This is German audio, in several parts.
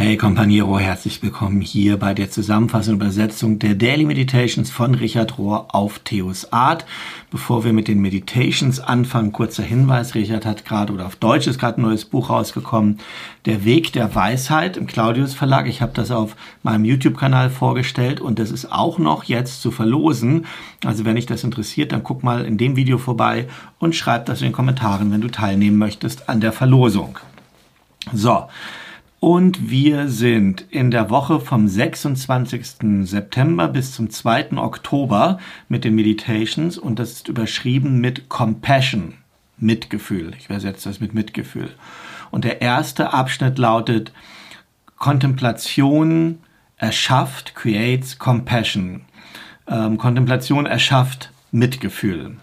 Hey Companiero, herzlich willkommen hier bei der Zusammenfassung und Übersetzung der Daily Meditations von Richard Rohr auf Theos Art. Bevor wir mit den Meditations anfangen, kurzer Hinweis, Richard hat gerade, oder auf Deutsch ist gerade ein neues Buch rausgekommen, Der Weg der Weisheit im Claudius Verlag. Ich habe das auf meinem YouTube-Kanal vorgestellt und das ist auch noch jetzt zu verlosen. Also wenn dich das interessiert, dann guck mal in dem Video vorbei und schreib das in den Kommentaren, wenn du teilnehmen möchtest an der Verlosung. So. Und wir sind in der Woche vom 26. September bis zum 2. Oktober mit den Meditations und das ist überschrieben mit Compassion, Mitgefühl. Ich übersetze das mit Mitgefühl. Und der erste Abschnitt lautet Kontemplation erschafft, creates compassion. Ähm, Kontemplation erschafft Mitgefühl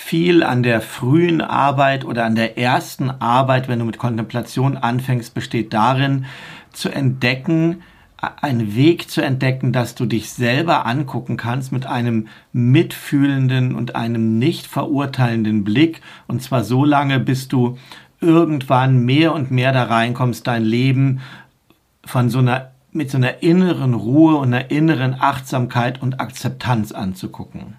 viel an der frühen Arbeit oder an der ersten Arbeit, wenn du mit Kontemplation anfängst, besteht darin, zu entdecken, einen Weg zu entdecken, dass du dich selber angucken kannst mit einem mitfühlenden und einem nicht verurteilenden Blick. Und zwar so lange, bis du irgendwann mehr und mehr da reinkommst, dein Leben von so einer, mit so einer inneren Ruhe und einer inneren Achtsamkeit und Akzeptanz anzugucken.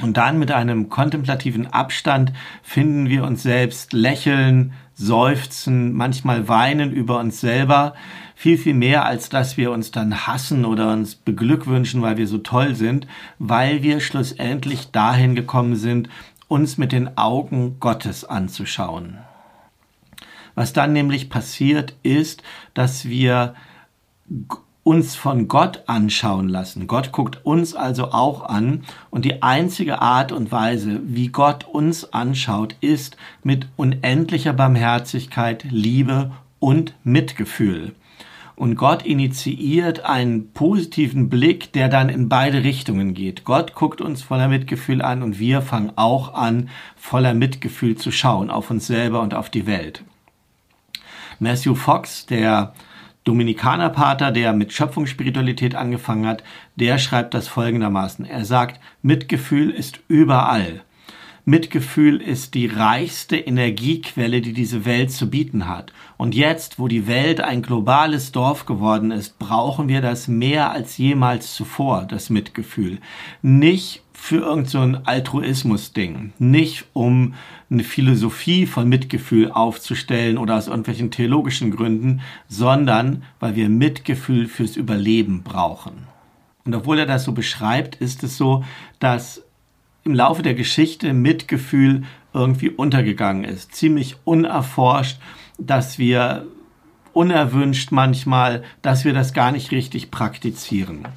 Und dann mit einem kontemplativen Abstand finden wir uns selbst lächeln, seufzen, manchmal weinen über uns selber, viel, viel mehr, als dass wir uns dann hassen oder uns beglückwünschen, weil wir so toll sind, weil wir schlussendlich dahin gekommen sind, uns mit den Augen Gottes anzuschauen. Was dann nämlich passiert ist, dass wir uns von Gott anschauen lassen. Gott guckt uns also auch an und die einzige Art und Weise, wie Gott uns anschaut, ist mit unendlicher Barmherzigkeit, Liebe und Mitgefühl. Und Gott initiiert einen positiven Blick, der dann in beide Richtungen geht. Gott guckt uns voller Mitgefühl an und wir fangen auch an, voller Mitgefühl zu schauen auf uns selber und auf die Welt. Matthew Fox, der Dominikanerpater, der mit Schöpfungsspiritualität angefangen hat, der schreibt das folgendermaßen. Er sagt, Mitgefühl ist überall. Mitgefühl ist die reichste Energiequelle, die diese Welt zu bieten hat. Und jetzt, wo die Welt ein globales Dorf geworden ist, brauchen wir das mehr als jemals zuvor, das Mitgefühl. Nicht für irgendein so Altruismus-Ding, nicht um eine Philosophie von Mitgefühl aufzustellen oder aus irgendwelchen theologischen Gründen, sondern weil wir Mitgefühl fürs Überleben brauchen. Und obwohl er das so beschreibt, ist es so, dass im Laufe der Geschichte Mitgefühl irgendwie untergegangen ist, ziemlich unerforscht, dass wir unerwünscht manchmal, dass wir das gar nicht richtig praktizieren.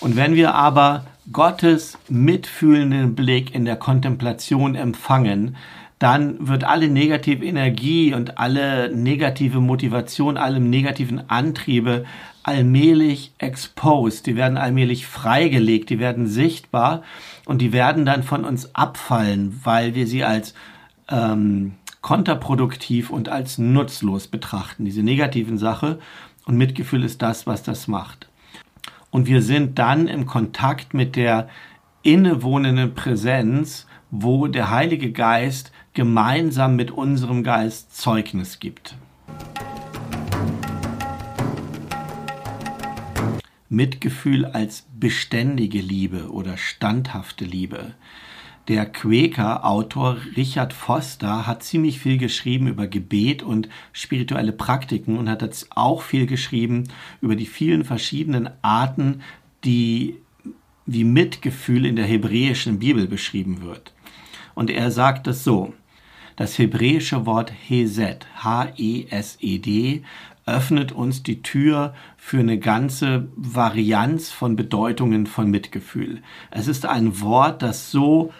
Und wenn wir aber Gottes mitfühlenden Blick in der Kontemplation empfangen, dann wird alle negative Energie und alle negative Motivation, alle negativen Antriebe allmählich exposed, die werden allmählich freigelegt, die werden sichtbar und die werden dann von uns abfallen, weil wir sie als ähm, kontraproduktiv und als nutzlos betrachten, diese negativen Sache. Und Mitgefühl ist das, was das macht und wir sind dann im Kontakt mit der innewohnenden Präsenz, wo der Heilige Geist gemeinsam mit unserem Geist Zeugnis gibt. Mitgefühl als beständige Liebe oder standhafte Liebe. Der Quäker-Autor Richard Foster hat ziemlich viel geschrieben über Gebet und spirituelle Praktiken und hat jetzt auch viel geschrieben über die vielen verschiedenen Arten, die wie Mitgefühl in der hebräischen Bibel beschrieben wird. Und er sagt es so, das hebräische Wort Hesed, H-E-S-E-D, öffnet uns die Tür für eine ganze Varianz von Bedeutungen von Mitgefühl. Es ist ein Wort, das so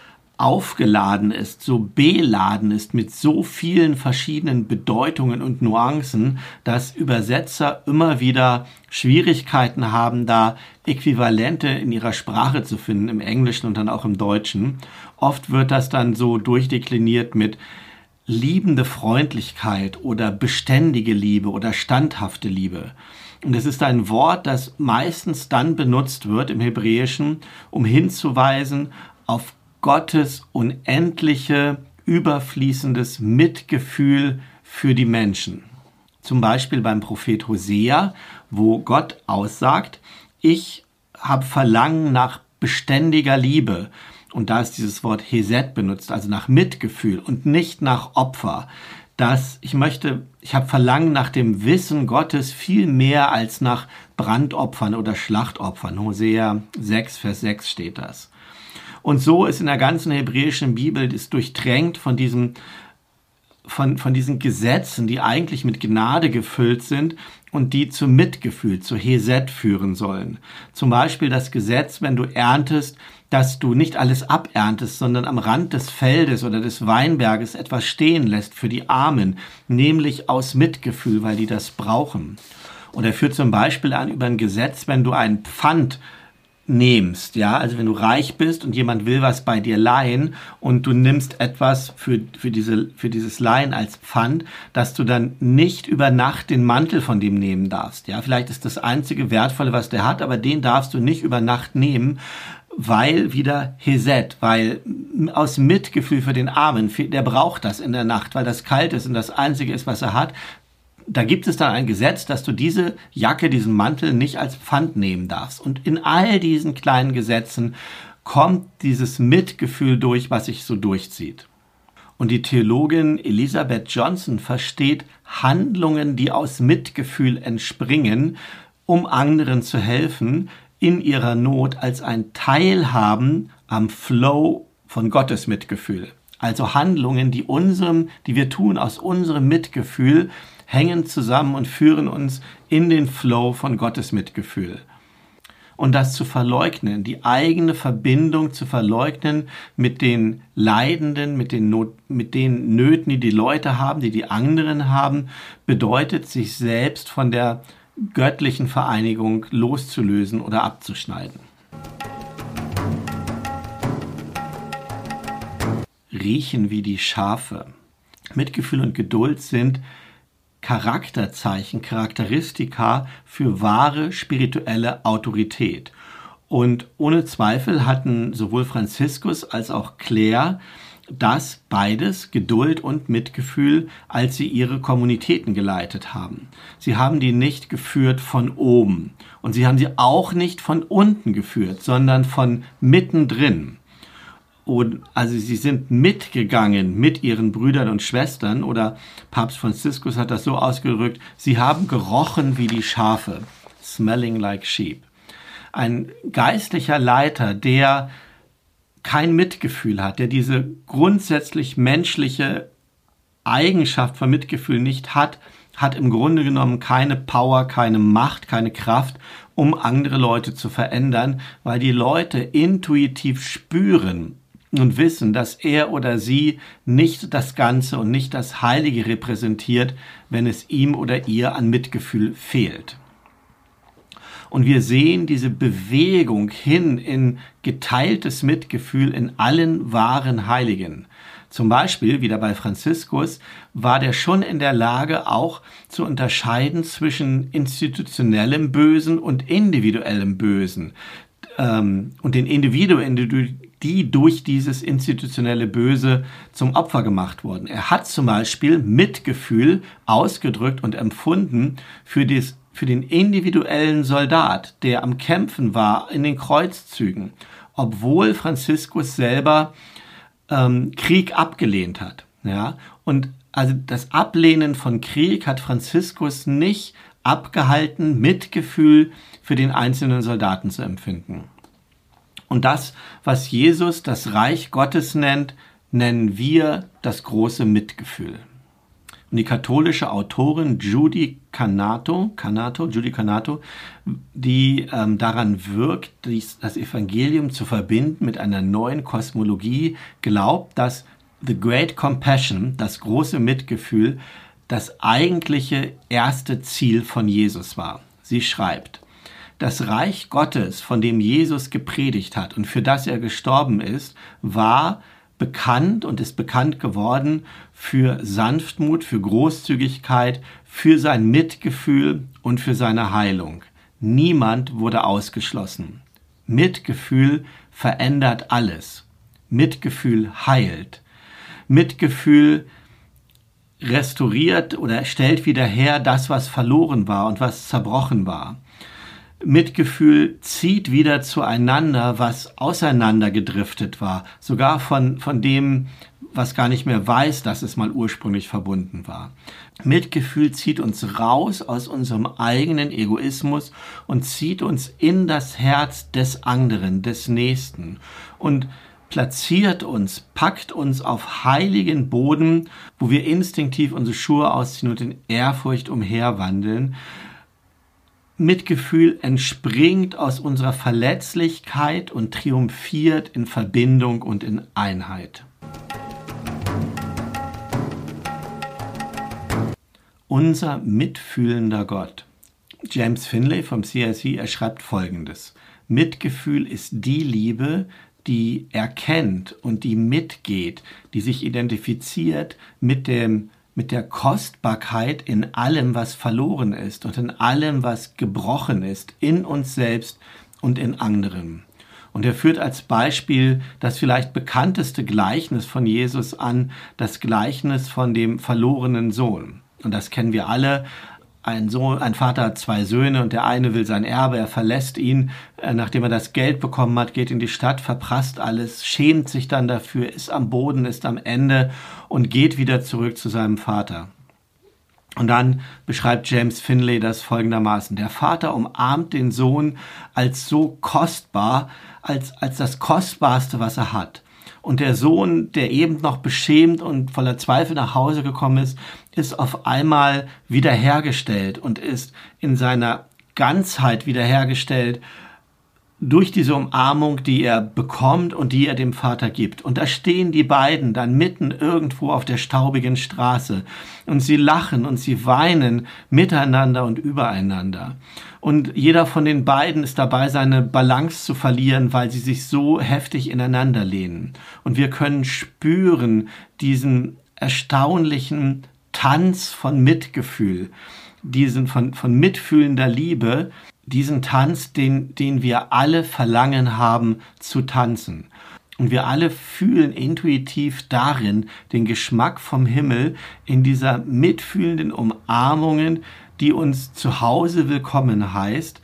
aufgeladen ist, so beladen ist mit so vielen verschiedenen Bedeutungen und Nuancen, dass Übersetzer immer wieder Schwierigkeiten haben, da Äquivalente in ihrer Sprache zu finden, im Englischen und dann auch im Deutschen. Oft wird das dann so durchdekliniert mit liebende Freundlichkeit oder beständige Liebe oder standhafte Liebe. Und es ist ein Wort, das meistens dann benutzt wird im Hebräischen, um hinzuweisen auf Gottes unendliche, überfließendes Mitgefühl für die Menschen. zum Beispiel beim Prophet Hosea, wo Gott aussagt, ich habe Verlangen nach beständiger Liebe. Und da ist dieses Wort Heset benutzt, also nach Mitgefühl und nicht nach Opfer. Dass ich möchte, ich habe Verlangen nach dem Wissen Gottes viel mehr als nach Brandopfern oder Schlachtopfern. Hosea 6, Vers 6 steht das. Und so ist in der ganzen hebräischen Bibel ist durchtränkt von diesem von, von diesen Gesetzen, die eigentlich mit Gnade gefüllt sind und die zu Mitgefühl, zu Heset führen sollen. Zum Beispiel das Gesetz, wenn du erntest, dass du nicht alles aberntest, sondern am Rand des Feldes oder des Weinberges etwas stehen lässt für die Armen, nämlich aus Mitgefühl, weil die das brauchen. Und er führt zum Beispiel an über ein Gesetz, wenn du ein Pfand nehmst, ja, also wenn du reich bist und jemand will was bei dir leihen und du nimmst etwas für, für, diese, für dieses Leihen als Pfand, dass du dann nicht über Nacht den Mantel von dem nehmen darfst, ja, vielleicht ist das einzige Wertvolle, was der hat, aber den darfst du nicht über Nacht nehmen, weil wieder Heset, weil aus Mitgefühl für den Armen, der braucht das in der Nacht, weil das kalt ist und das einzige ist, was er hat, da gibt es dann ein Gesetz, dass du diese Jacke, diesen Mantel nicht als Pfand nehmen darfst. Und in all diesen kleinen Gesetzen kommt dieses Mitgefühl durch, was sich so durchzieht. Und die Theologin Elisabeth Johnson versteht Handlungen, die aus Mitgefühl entspringen, um anderen zu helfen, in ihrer Not als ein Teilhaben am Flow von Gottes Mitgefühl. Also Handlungen, die unserem, die wir tun aus unserem Mitgefühl, hängen zusammen und führen uns in den Flow von Gottes Mitgefühl. Und das zu verleugnen, die eigene Verbindung zu verleugnen mit den Leidenden, mit den, Not, mit den Nöten, die die Leute haben, die die anderen haben, bedeutet, sich selbst von der göttlichen Vereinigung loszulösen oder abzuschneiden. Riechen wie die Schafe. Mitgefühl und Geduld sind Charakterzeichen, Charakteristika für wahre spirituelle Autorität. Und ohne Zweifel hatten sowohl Franziskus als auch Claire das beides, Geduld und Mitgefühl, als sie ihre Kommunitäten geleitet haben. Sie haben die nicht geführt von oben und sie haben sie auch nicht von unten geführt, sondern von mittendrin. Und also sie sind mitgegangen mit ihren Brüdern und Schwestern oder Papst Franziskus hat das so ausgedrückt, sie haben gerochen wie die Schafe, smelling like sheep. Ein geistlicher Leiter, der kein Mitgefühl hat, der diese grundsätzlich menschliche Eigenschaft von Mitgefühl nicht hat, hat im Grunde genommen keine Power, keine Macht, keine Kraft, um andere Leute zu verändern, weil die Leute intuitiv spüren, und wissen, dass er oder sie nicht das Ganze und nicht das Heilige repräsentiert, wenn es ihm oder ihr an Mitgefühl fehlt. Und wir sehen diese Bewegung hin in geteiltes Mitgefühl in allen wahren Heiligen. Zum Beispiel, wieder bei Franziskus, war der schon in der Lage, auch zu unterscheiden zwischen institutionellem Bösen und individuellem Bösen. Ähm, und den Individuen, die durch dieses institutionelle Böse zum Opfer gemacht wurden. Er hat zum Beispiel Mitgefühl ausgedrückt und empfunden für, dies, für den individuellen Soldat, der am Kämpfen war in den Kreuzzügen, obwohl Franziskus selber ähm, Krieg abgelehnt hat. Ja? Und also das Ablehnen von Krieg hat Franziskus nicht abgehalten, Mitgefühl für den einzelnen Soldaten zu empfinden. Und das, was Jesus das Reich Gottes nennt, nennen wir das große Mitgefühl. Und die katholische Autorin Judy Canato, Canato, Judy Canato, die ähm, daran wirkt, dies, das Evangelium zu verbinden mit einer neuen Kosmologie, glaubt, dass The Great Compassion, das große Mitgefühl, das eigentliche erste Ziel von Jesus war. Sie schreibt, das Reich Gottes, von dem Jesus gepredigt hat und für das er gestorben ist, war bekannt und ist bekannt geworden für Sanftmut, für Großzügigkeit, für sein Mitgefühl und für seine Heilung. Niemand wurde ausgeschlossen. Mitgefühl verändert alles. Mitgefühl heilt. Mitgefühl restauriert oder stellt wieder her das, was verloren war und was zerbrochen war. Mitgefühl zieht wieder zueinander, was auseinandergedriftet war, sogar von, von dem, was gar nicht mehr weiß, dass es mal ursprünglich verbunden war. Mitgefühl zieht uns raus aus unserem eigenen Egoismus und zieht uns in das Herz des anderen, des Nächsten und platziert uns, packt uns auf heiligen Boden, wo wir instinktiv unsere Schuhe ausziehen und in Ehrfurcht umherwandeln. Mitgefühl entspringt aus unserer Verletzlichkeit und triumphiert in Verbindung und in Einheit. unser mitfühlender Gott. James Finlay vom CIC, er schreibt folgendes. Mitgefühl ist die Liebe, die erkennt und die mitgeht, die sich identifiziert mit dem mit der Kostbarkeit in allem, was verloren ist und in allem, was gebrochen ist, in uns selbst und in anderen. Und er führt als Beispiel das vielleicht bekannteste Gleichnis von Jesus an, das Gleichnis von dem verlorenen Sohn. Und das kennen wir alle. Ein Sohn, ein Vater hat zwei Söhne und der eine will sein Erbe, er verlässt ihn, äh, nachdem er das Geld bekommen hat, geht in die Stadt, verprasst alles, schämt sich dann dafür, ist am Boden, ist am Ende und geht wieder zurück zu seinem Vater. Und dann beschreibt James Finlay das folgendermaßen. Der Vater umarmt den Sohn als so kostbar, als, als das Kostbarste, was er hat. Und der Sohn, der eben noch beschämt und voller Zweifel nach Hause gekommen ist, ist auf einmal wiederhergestellt und ist in seiner Ganzheit wiederhergestellt durch diese Umarmung, die er bekommt und die er dem Vater gibt. Und da stehen die beiden dann mitten irgendwo auf der staubigen Straße und sie lachen und sie weinen miteinander und übereinander. Und jeder von den beiden ist dabei, seine Balance zu verlieren, weil sie sich so heftig ineinander lehnen. Und wir können spüren diesen erstaunlichen Tanz von Mitgefühl, diesen von, von mitfühlender Liebe, diesen Tanz, den, den wir alle verlangen haben zu tanzen. Und wir alle fühlen intuitiv darin den Geschmack vom Himmel in dieser mitfühlenden Umarmungen, die uns zu Hause willkommen heißt,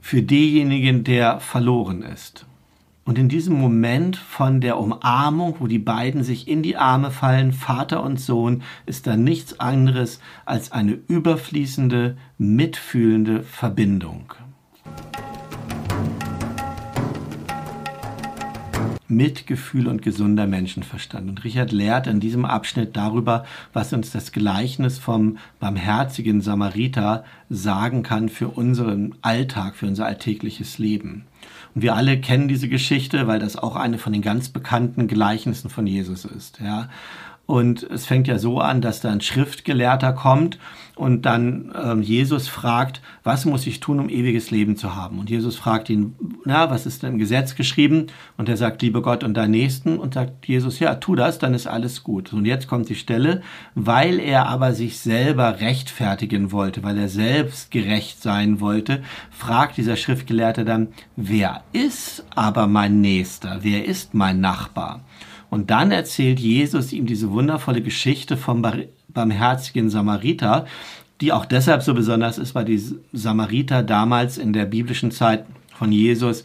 für denjenigen, der verloren ist. Und in diesem Moment von der Umarmung, wo die beiden sich in die Arme fallen, Vater und Sohn, ist da nichts anderes als eine überfließende, mitfühlende Verbindung. Mitgefühl und gesunder Menschenverstand. Und Richard lehrt in diesem Abschnitt darüber, was uns das Gleichnis vom barmherzigen Samariter sagen kann für unseren Alltag, für unser alltägliches Leben. Und wir alle kennen diese Geschichte, weil das auch eine von den ganz bekannten Gleichnissen von Jesus ist. Ja. Und es fängt ja so an, dass da ein Schriftgelehrter kommt und dann ähm, Jesus fragt, was muss ich tun, um ewiges Leben zu haben? Und Jesus fragt ihn, na, was ist denn im Gesetz geschrieben? Und er sagt, liebe Gott und dein Nächsten. Und sagt Jesus, ja, tu das, dann ist alles gut. Und jetzt kommt die Stelle, weil er aber sich selber rechtfertigen wollte, weil er selbst gerecht sein wollte, fragt dieser Schriftgelehrte dann, wer ist aber mein Nächster? Wer ist mein Nachbar? Und dann erzählt Jesus ihm diese wundervolle Geschichte vom barmherzigen Samariter, die auch deshalb so besonders ist, weil die Samariter damals in der biblischen Zeit von Jesus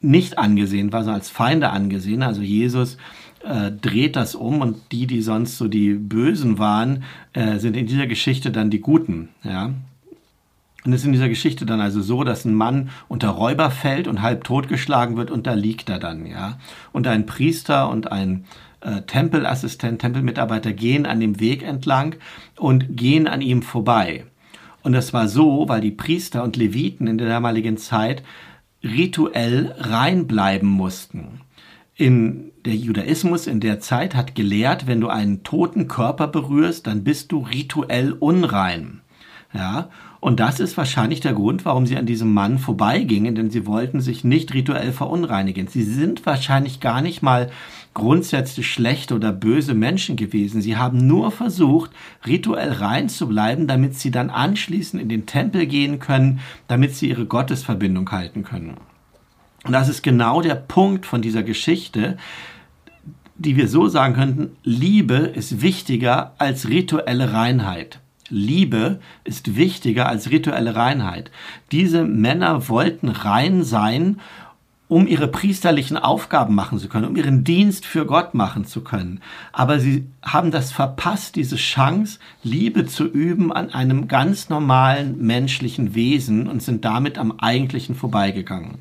nicht angesehen war, sondern als Feinde angesehen. Also Jesus äh, dreht das um und die, die sonst so die Bösen waren, äh, sind in dieser Geschichte dann die Guten. Ja? Und es ist in dieser Geschichte dann also so, dass ein Mann unter Räuber fällt und halb totgeschlagen wird und da liegt er dann, ja. Und ein Priester und ein äh, Tempelassistent, Tempelmitarbeiter gehen an dem Weg entlang und gehen an ihm vorbei. Und das war so, weil die Priester und Leviten in der damaligen Zeit rituell reinbleiben mussten. In der Judaismus in der Zeit hat gelehrt, wenn du einen toten Körper berührst, dann bist du rituell unrein. Ja, und das ist wahrscheinlich der Grund, warum sie an diesem Mann vorbeigingen, denn sie wollten sich nicht rituell verunreinigen. Sie sind wahrscheinlich gar nicht mal grundsätzlich schlechte oder böse Menschen gewesen. Sie haben nur versucht, rituell rein zu bleiben, damit sie dann anschließend in den Tempel gehen können, damit sie ihre Gottesverbindung halten können. Und das ist genau der Punkt von dieser Geschichte, die wir so sagen könnten, Liebe ist wichtiger als rituelle Reinheit. Liebe ist wichtiger als rituelle Reinheit. Diese Männer wollten rein sein, um ihre priesterlichen Aufgaben machen zu können, um ihren Dienst für Gott machen zu können. Aber sie haben das verpasst, diese Chance, Liebe zu üben an einem ganz normalen menschlichen Wesen und sind damit am eigentlichen vorbeigegangen.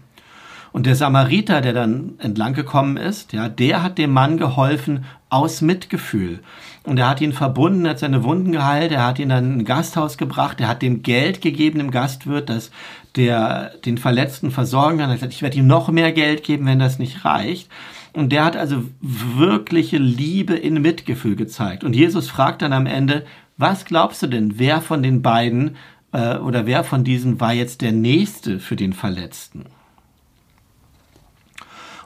Und der Samariter, der dann entlang gekommen ist, ja, der hat dem Mann geholfen aus Mitgefühl. Und er hat ihn verbunden, hat seine Wunden geheilt, er hat ihn dann in ein Gasthaus gebracht, er hat dem Geld gegeben, dem Gastwirt, dass der den Verletzten versorgen kann. Er hat gesagt, ich werde ihm noch mehr Geld geben, wenn das nicht reicht. Und der hat also wirkliche Liebe in Mitgefühl gezeigt. Und Jesus fragt dann am Ende, was glaubst du denn, wer von den beiden äh, oder wer von diesen war jetzt der Nächste für den Verletzten?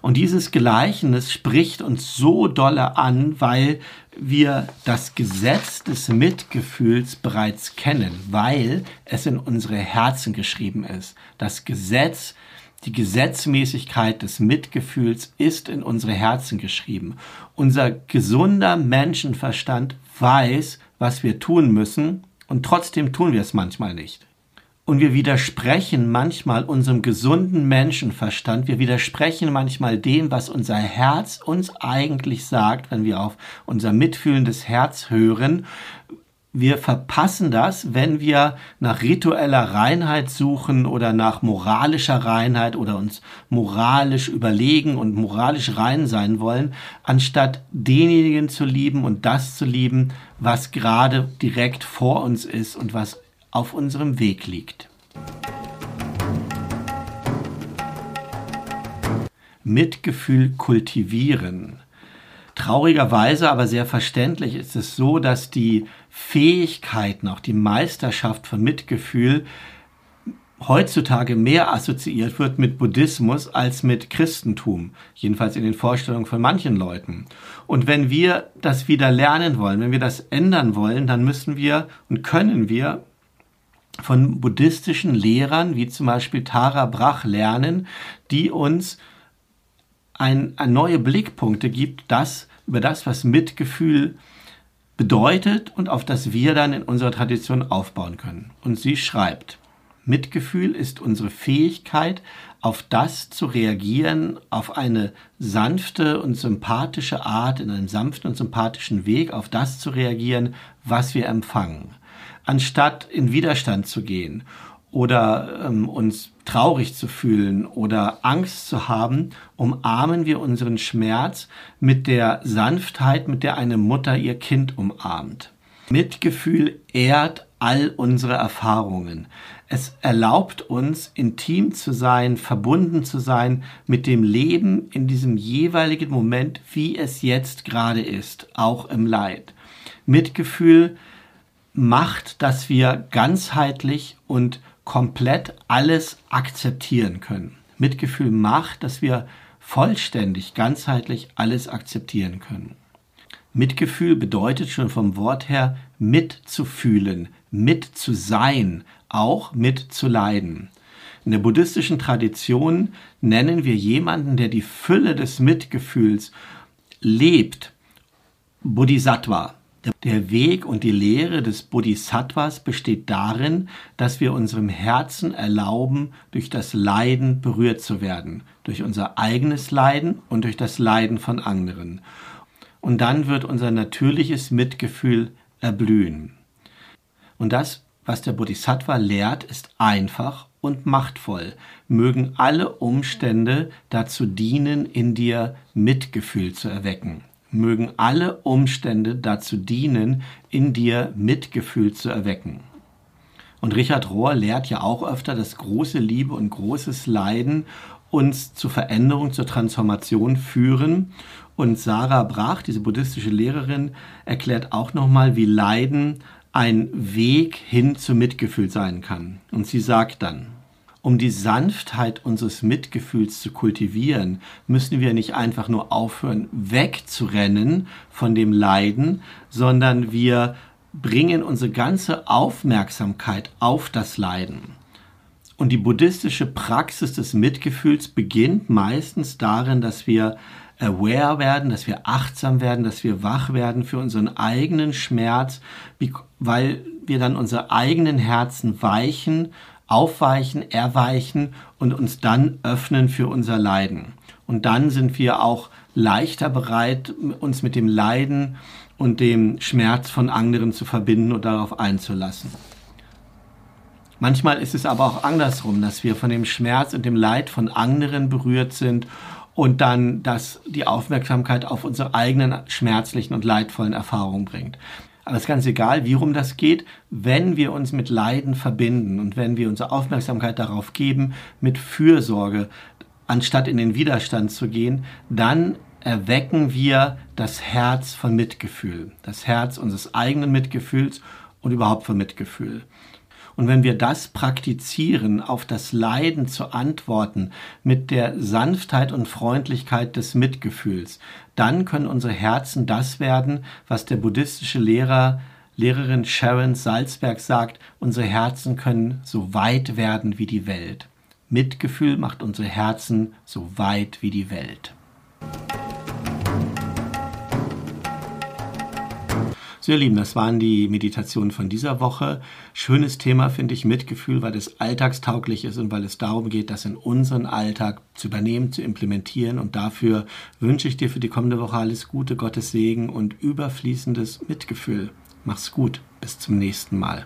Und dieses Gleichnis spricht uns so dolle an, weil wir das Gesetz des Mitgefühls bereits kennen, weil es in unsere Herzen geschrieben ist. Das Gesetz, die Gesetzmäßigkeit des Mitgefühls ist in unsere Herzen geschrieben. Unser gesunder Menschenverstand weiß, was wir tun müssen, und trotzdem tun wir es manchmal nicht. Und wir widersprechen manchmal unserem gesunden Menschenverstand. Wir widersprechen manchmal dem, was unser Herz uns eigentlich sagt, wenn wir auf unser mitfühlendes Herz hören. Wir verpassen das, wenn wir nach ritueller Reinheit suchen oder nach moralischer Reinheit oder uns moralisch überlegen und moralisch rein sein wollen, anstatt denjenigen zu lieben und das zu lieben, was gerade direkt vor uns ist und was auf unserem Weg liegt. Mitgefühl kultivieren. Traurigerweise, aber sehr verständlich ist es so, dass die Fähigkeiten, auch die Meisterschaft von Mitgefühl heutzutage mehr assoziiert wird mit Buddhismus als mit Christentum, jedenfalls in den Vorstellungen von manchen Leuten. Und wenn wir das wieder lernen wollen, wenn wir das ändern wollen, dann müssen wir und können wir von buddhistischen Lehrern, wie zum Beispiel Tara Brach, lernen, die uns ein, ein neue Blickpunkte gibt, das, über das, was Mitgefühl bedeutet und auf das wir dann in unserer Tradition aufbauen können. Und sie schreibt, Mitgefühl ist unsere Fähigkeit, auf das zu reagieren, auf eine sanfte und sympathische Art, in einem sanften und sympathischen Weg, auf das zu reagieren, was wir empfangen anstatt in Widerstand zu gehen oder ähm, uns traurig zu fühlen oder Angst zu haben, umarmen wir unseren Schmerz mit der Sanftheit, mit der eine Mutter ihr Kind umarmt. Mitgefühl ehrt all unsere Erfahrungen. Es erlaubt uns, intim zu sein, verbunden zu sein mit dem Leben in diesem jeweiligen Moment, wie es jetzt gerade ist, auch im Leid. Mitgefühl macht, dass wir ganzheitlich und komplett alles akzeptieren können. Mitgefühl macht, dass wir vollständig, ganzheitlich alles akzeptieren können. Mitgefühl bedeutet schon vom Wort her mitzufühlen, mit zu sein, auch mit zu leiden. In der buddhistischen Tradition nennen wir jemanden, der die Fülle des Mitgefühls lebt, Bodhisattva. Der Weg und die Lehre des Bodhisattvas besteht darin, dass wir unserem Herzen erlauben, durch das Leiden berührt zu werden, durch unser eigenes Leiden und durch das Leiden von anderen. Und dann wird unser natürliches Mitgefühl erblühen. Und das, was der Bodhisattva lehrt, ist einfach und machtvoll. Mögen alle Umstände dazu dienen, in dir Mitgefühl zu erwecken mögen alle Umstände dazu dienen, in dir Mitgefühl zu erwecken. Und Richard Rohr lehrt ja auch öfter, dass große Liebe und großes Leiden uns zur Veränderung, zur Transformation führen. Und Sarah Brach, diese buddhistische Lehrerin, erklärt auch nochmal, wie Leiden ein Weg hin zu Mitgefühl sein kann. Und sie sagt dann, um die Sanftheit unseres Mitgefühls zu kultivieren, müssen wir nicht einfach nur aufhören, wegzurennen von dem Leiden, sondern wir bringen unsere ganze Aufmerksamkeit auf das Leiden. Und die buddhistische Praxis des Mitgefühls beginnt meistens darin, dass wir aware werden, dass wir achtsam werden, dass wir wach werden für unseren eigenen Schmerz, weil wir dann unsere eigenen Herzen weichen, aufweichen, erweichen und uns dann öffnen für unser Leiden. Und dann sind wir auch leichter bereit, uns mit dem Leiden und dem Schmerz von anderen zu verbinden und darauf einzulassen. Manchmal ist es aber auch andersrum, dass wir von dem Schmerz und dem Leid von anderen berührt sind und dann das die Aufmerksamkeit auf unsere eigenen schmerzlichen und leidvollen Erfahrungen bringt. Aber es ist ganz egal, wie rum das geht, wenn wir uns mit Leiden verbinden und wenn wir unsere Aufmerksamkeit darauf geben, mit Fürsorge, anstatt in den Widerstand zu gehen, dann erwecken wir das Herz von Mitgefühl, das Herz unseres eigenen Mitgefühls und überhaupt von Mitgefühl. Und wenn wir das praktizieren, auf das Leiden zu antworten mit der Sanftheit und Freundlichkeit des Mitgefühls, dann können unsere Herzen das werden, was der buddhistische Lehrer Lehrerin Sharon Salzberg sagt, unsere Herzen können so weit werden wie die Welt. Mitgefühl macht unsere Herzen so weit wie die Welt. So ihr Lieben, das waren die Meditationen von dieser Woche. Schönes Thema finde ich Mitgefühl, weil es alltagstauglich ist und weil es darum geht, das in unseren Alltag zu übernehmen, zu implementieren. Und dafür wünsche ich dir für die kommende Woche alles Gute, Gottes Segen und überfließendes Mitgefühl. Mach's gut, bis zum nächsten Mal.